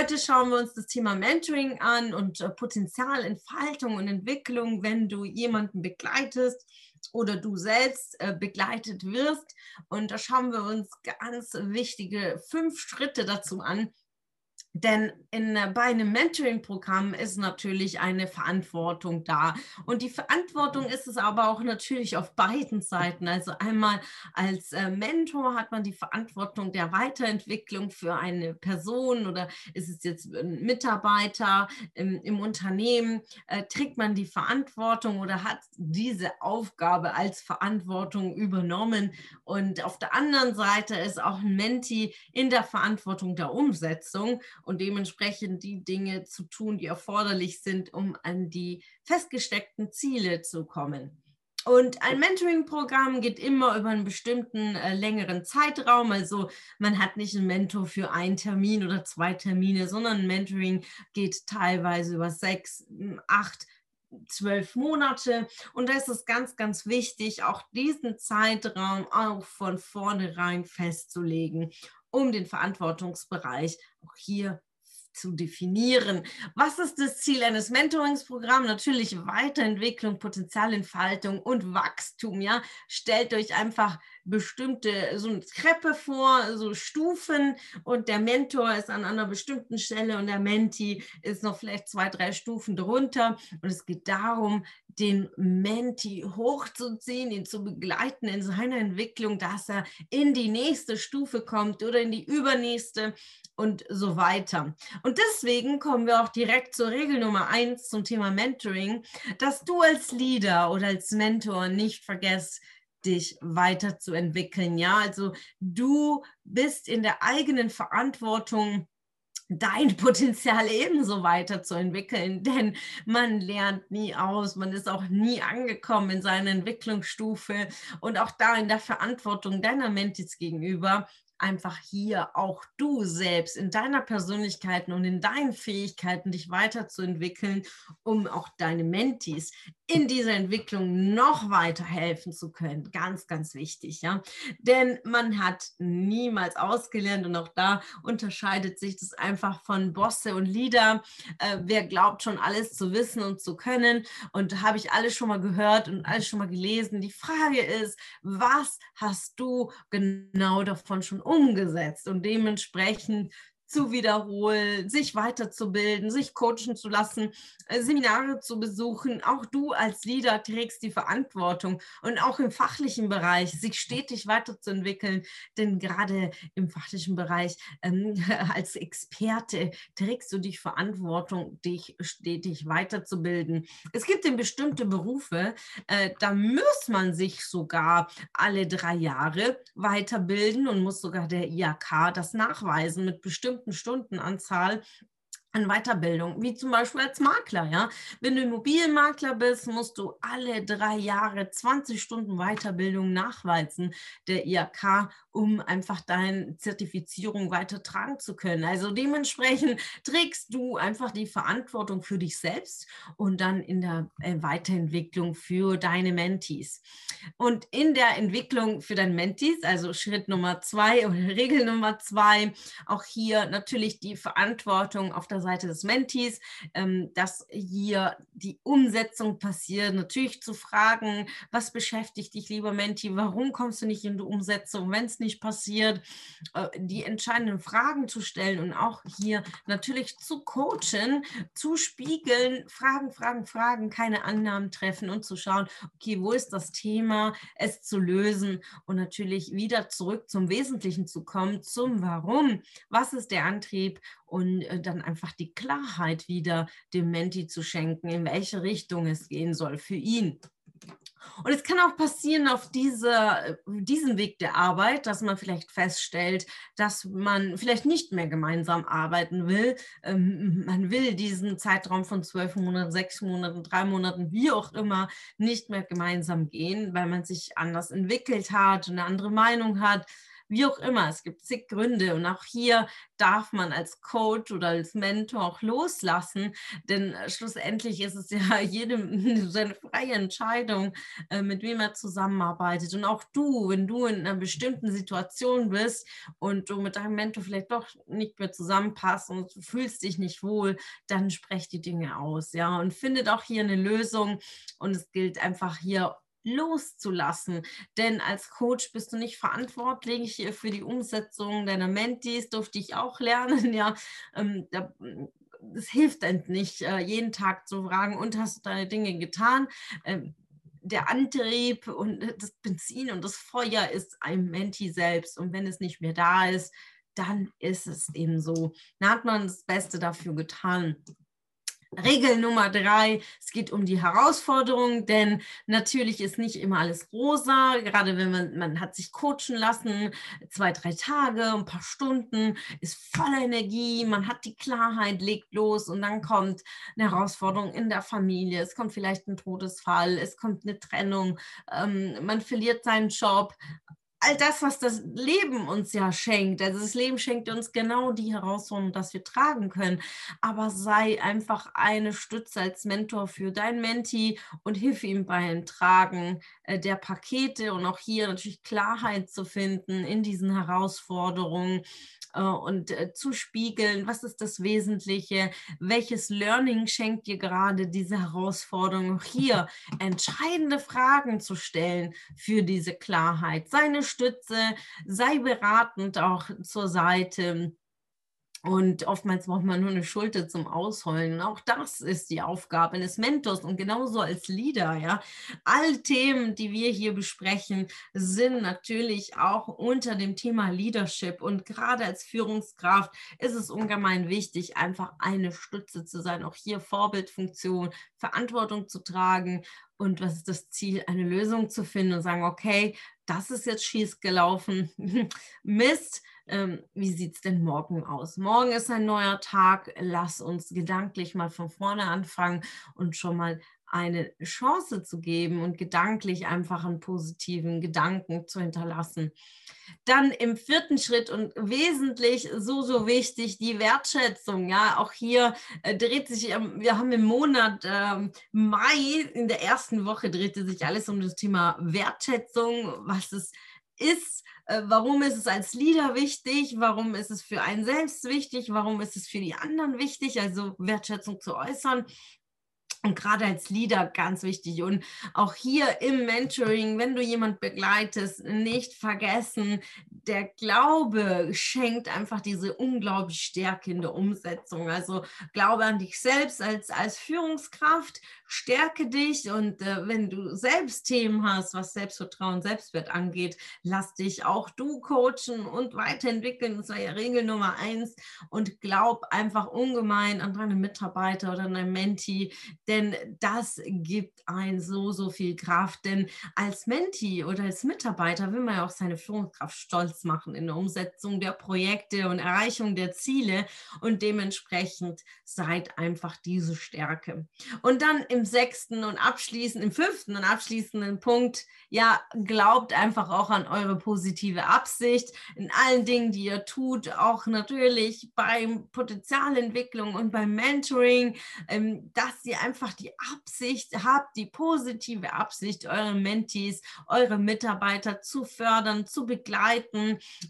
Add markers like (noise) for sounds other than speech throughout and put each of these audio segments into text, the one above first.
Heute schauen wir uns das Thema Mentoring an und äh, Potenzialentfaltung und Entwicklung, wenn du jemanden begleitest oder du selbst äh, begleitet wirst. Und da schauen wir uns ganz wichtige fünf Schritte dazu an, denn in, äh, bei einem Mentoring-Programm ist natürlich eine Verantwortung da. Und die Verantwortung ist es aber auch natürlich auf beiden Seiten. Also einmal als äh, Mentor hat man die Verantwortung der Weiterentwicklung für eine Person oder ist es jetzt ein Mitarbeiter im, im Unternehmen, äh, trägt man die Verantwortung oder hat diese Aufgabe als Verantwortung übernommen. Und auf der anderen Seite ist auch ein Menti in der Verantwortung der Umsetzung und dementsprechend die Dinge zu tun, die erforderlich sind, um an die festgesteckten Ziele zu kommen. Und ein Mentoring-Programm geht immer über einen bestimmten äh, längeren Zeitraum. Also man hat nicht einen Mentor für einen Termin oder zwei Termine, sondern ein Mentoring geht teilweise über sechs, acht, zwölf Monate. Und da ist es ganz, ganz wichtig, auch diesen Zeitraum auch von vornherein festzulegen um den Verantwortungsbereich auch hier zu definieren. Was ist das Ziel eines Mentoringsprogramms? Natürlich Weiterentwicklung, Potenzialentfaltung und Wachstum. Ja, stellt euch einfach bestimmte so eine Treppe vor, so Stufen und der Mentor ist an einer bestimmten Stelle und der Menti ist noch vielleicht zwei, drei Stufen drunter. Und es geht darum, den Menti hochzuziehen, ihn zu begleiten in seiner Entwicklung, dass er in die nächste Stufe kommt oder in die übernächste und so weiter. Und deswegen kommen wir auch direkt zur Regel Nummer eins zum Thema Mentoring, dass du als Leader oder als Mentor nicht vergisst, dich weiterzuentwickeln. Ja, also du bist in der eigenen Verantwortung, dein Potenzial ebenso weiterzuentwickeln, (laughs) denn man lernt nie aus, man ist auch nie angekommen in seiner Entwicklungsstufe. Und auch da in der Verantwortung deiner Mentis gegenüber einfach hier auch du selbst in deiner Persönlichkeit und in deinen Fähigkeiten dich weiterzuentwickeln, um auch deine Mentis in dieser Entwicklung noch weiter helfen zu können. Ganz, ganz wichtig, ja. Denn man hat niemals ausgelernt und auch da unterscheidet sich das einfach von Bosse und Leader. Äh, wer glaubt schon alles zu wissen und zu können und habe ich alles schon mal gehört und alles schon mal gelesen. Die Frage ist, was hast du genau davon schon umgesetzt und dementsprechend zu wiederholen, sich weiterzubilden, sich coachen zu lassen, äh, Seminare zu besuchen. Auch du als Leader trägst die Verantwortung und auch im fachlichen Bereich sich stetig weiterzuentwickeln, denn gerade im fachlichen Bereich ähm, (laughs) als Experte trägst du die Verantwortung, dich stetig weiterzubilden. Es gibt in bestimmte Berufe, äh, da muss man sich sogar alle drei Jahre weiterbilden und muss sogar der IAK das nachweisen mit bestimmten bestimmten Stundenanzahl an Weiterbildung, wie zum Beispiel als Makler. Ja? Wenn du Immobilienmakler bist, musst du alle drei Jahre 20 Stunden Weiterbildung nachweisen, der IAK, um einfach deine Zertifizierung weitertragen zu können. Also dementsprechend trägst du einfach die Verantwortung für dich selbst und dann in der äh, Weiterentwicklung für deine Mentees. Und in der Entwicklung für deine Mentees, also Schritt Nummer zwei oder (laughs) Regel Nummer zwei, auch hier natürlich die Verantwortung auf der Seite des Mentees, ähm, dass hier die Umsetzung passiert. Natürlich zu fragen, was beschäftigt dich, lieber Menti, warum kommst du nicht in die Umsetzung, wenn es nicht passiert, äh, die entscheidenden Fragen zu stellen und auch hier natürlich zu coachen, zu spiegeln, Fragen, Fragen, Fragen, keine Annahmen treffen und zu schauen, okay, wo ist das Thema, es zu lösen und natürlich wieder zurück zum Wesentlichen zu kommen, zum Warum, was ist der Antrieb und äh, dann einfach die Klarheit wieder dem Menti zu schenken, in welche Richtung es gehen soll für ihn. Und es kann auch passieren auf diese, diesem Weg der Arbeit, dass man vielleicht feststellt, dass man vielleicht nicht mehr gemeinsam arbeiten will. Ähm, man will diesen Zeitraum von zwölf Monaten, sechs Monaten, drei Monaten, wie auch immer, nicht mehr gemeinsam gehen, weil man sich anders entwickelt hat, eine andere Meinung hat wie auch immer. Es gibt zig Gründe und auch hier darf man als Coach oder als Mentor auch loslassen, denn äh, schlussendlich ist es (laughs) ja jedem seine freie Entscheidung, äh, mit wem er zusammenarbeitet. Und auch du, wenn du in einer bestimmten Situation bist und du mit deinem Mentor vielleicht doch nicht mehr zusammenpasst und du fühlst dich nicht wohl, dann sprech die Dinge aus, ja, und findet auch hier eine Lösung. Und es gilt einfach hier loszulassen. Denn als Coach bist du nicht verantwortlich für die Umsetzung deiner Mentees, durfte ich auch lernen. (laughs) Ja, ähm, es hilft nicht, äh, jeden Tag zu fragen, und hast du deine Dinge getan? Ähm, der Antrieb und das Benzin und das Feuer ist ein Menti selbst. Und wenn es nicht mehr da ist, dann ist es eben so. Dann hat man das Beste dafür getan. Regel Nummer drei, es geht um die Herausforderung, denn natürlich ist nicht immer alles rosa, gerade wenn man, man hat sich coachen lassen, zwei, drei Tage, ein paar Stunden, ist voller Energie, man hat die Klarheit, legt los und dann kommt eine Herausforderung in der Familie, es kommt vielleicht ein Todesfall, es kommt eine Trennung, ähm, man verliert seinen Job, all das, was das Leben uns ja schenkt. Also das Leben schenkt uns genau die Herausforderung, dass wir tragen können. Aber sei einfach eine Stütze als Mentor für dein Menti und hilf ihm beim Tragen äh, der Pakete und auch hier natürlich Klarheit zu finden in diesen Herausforderungen und äh, zu spiegeln, was ist das Wesentliche, welches Learning schenkt dir gerade diese Herausforderung, auch hier entscheidende Fragen zu stellen für diese Klarheit. Seine Stütze, sei beratend auch zur Seite und oftmals braucht man nur eine Schulter zum Ausheulen. Und auch das ist die Aufgabe eines Mentors und genauso als Leader. Ja, alle Themen, die wir hier besprechen, sind natürlich auch unter dem Thema Leadership. Und gerade als Führungskraft ist es ungemein wichtig, einfach eine Stütze zu sein. Auch hier Vorbildfunktion, Verantwortung zu tragen. Und was ist das Ziel? Eine Lösung zu finden und sagen, okay, das ist jetzt schief gelaufen. (laughs) Mist ähm, wie sieht es denn morgen aus? Morgen ist ein neuer Tag. Lass uns gedanklich mal von vorne anfangen und schon mal eine Chance zu geben und gedanklich einfach einen positiven Gedanken zu hinterlassen. Dann im vierten Schritt und wesentlich so, so wichtig, die Wertschätzung. Ja, auch hier äh, dreht sich, ähm, wir haben im Monat ähm, Mai, in der ersten Woche drehte sich alles um das Thema Wertschätzung, was es ist, äh, warum ist es als Leader wichtig, warum ist es für einen selbst wichtig, warum ist es für die anderen wichtig, also Wertschätzung zu äußern. Und gerade als Leader ganz wichtig. Und auch hier im Mentoring, wenn du jemand begleitest, nicht vergessen, der Glaube schenkt einfach diese unglaubliche Stärke in der Umsetzung. Also glaube an dich selbst als, als Führungskraft, stärke dich und äh, wenn du selbst Themen hast, was Selbstvertrauen, Selbstwert angeht, lass dich auch du coachen und weiterentwickeln. Das war ja Regel Nummer eins. Und glaub einfach ungemein an deine Mitarbeiter oder deine Menti, denn das gibt ein so, so viel Kraft. Denn als Menti oder als Mitarbeiter will man ja auch seine Führungskraft stolz machen in der Umsetzung der Projekte und Erreichung der Ziele. Und dementsprechend seid einfach diese Stärke. Und dann im sechsten und abschließend, im fünften und abschließenden Punkt, ja, glaubt einfach auch an eure positive Absicht in allen Dingen, die ihr tut, auch natürlich beim Potenzialentwicklung und beim Mentoring, ähm, dass ihr einfach die Absicht habt, die positive Absicht, eure Mentees, eure Mitarbeiter zu fördern, zu begleiten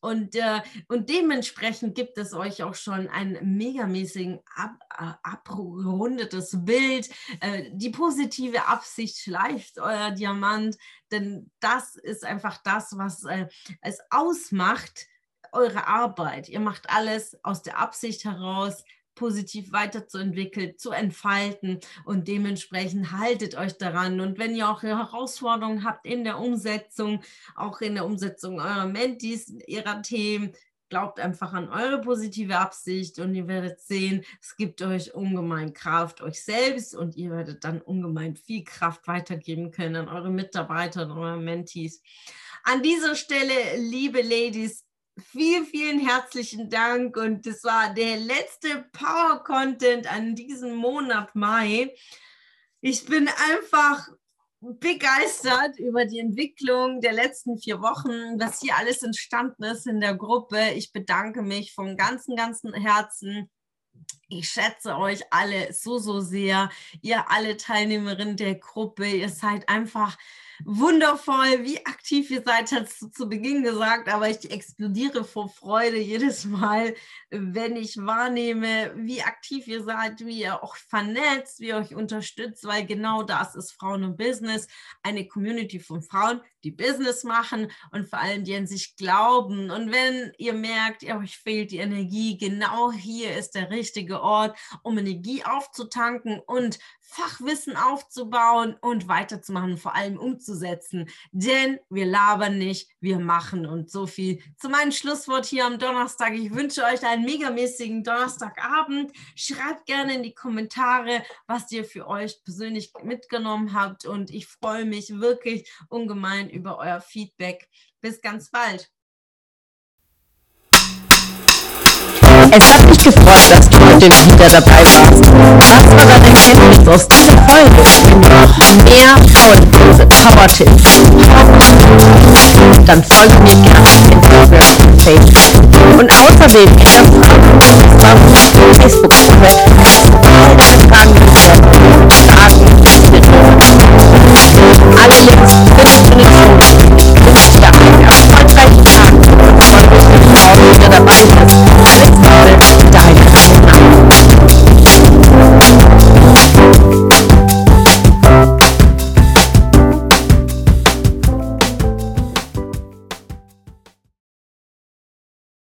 und, äh, und dementsprechend gibt es euch auch schon ein megamäßigen ab, äh, abrundetes Bild. Äh, die positive Absicht schleift euer Diamant, denn das ist einfach das, was äh, es ausmacht, eure Arbeit. Ihr macht alles aus der Absicht heraus, positiv weiterzuentwickeln, zu entfalten und dementsprechend haltet euch daran. Und wenn ihr auch Herausforderungen habt in der Umsetzung, auch in der Umsetzung eurer Mentis, ihrer Themen, Glaubt einfach an eure positive Absicht und ihr werdet sehen, es gibt euch ungemein Kraft, euch selbst und ihr werdet dann ungemein viel Kraft weitergeben können an eure Mitarbeiter und eure Mentees. An dieser Stelle, liebe Ladies, vielen, vielen herzlichen Dank und das war der letzte Power-Content an diesem Monat Mai. Ich bin einfach begeistert über die Entwicklung der letzten vier Wochen, was hier alles entstanden ist in der Gruppe. Ich bedanke mich von ganzem, ganzem Herzen. Ich schätze euch alle so, so sehr. Ihr alle Teilnehmerinnen der Gruppe, ihr seid einfach wundervoll, wie aktiv ihr seid, hast du zu Beginn gesagt, aber ich explodiere vor Freude jedes Mal, wenn ich wahrnehme, wie aktiv ihr seid, wie ihr auch vernetzt, wie ihr euch unterstützt, weil genau das ist Frauen und Business, eine Community von Frauen, die Business machen und vor allem, die an sich glauben. Und wenn ihr merkt, ihr euch fehlt die Energie, genau hier ist der richtige Ort, um Energie aufzutanken und Fachwissen aufzubauen und weiterzumachen, vor allem umzusetzen. Denn wir labern nicht, wir machen. Und so viel zu meinem Schlusswort hier am Donnerstag. Ich wünsche euch einen megamäßigen Donnerstagabend. Schreibt gerne in die Kommentare, was ihr für euch persönlich mitgenommen habt. Und ich freue mich wirklich ungemein über euer Feedback. Bis ganz bald. Es hat mich gefreut, dass du heute wieder dabei warst. Was war dein Erkenntnis aus dieser Folge? Wenn du noch mehr kostenlose Power-Tipps dann folge mir gerne auf Instagram und Facebook. Und außerdem in der Facebook-Gruppe.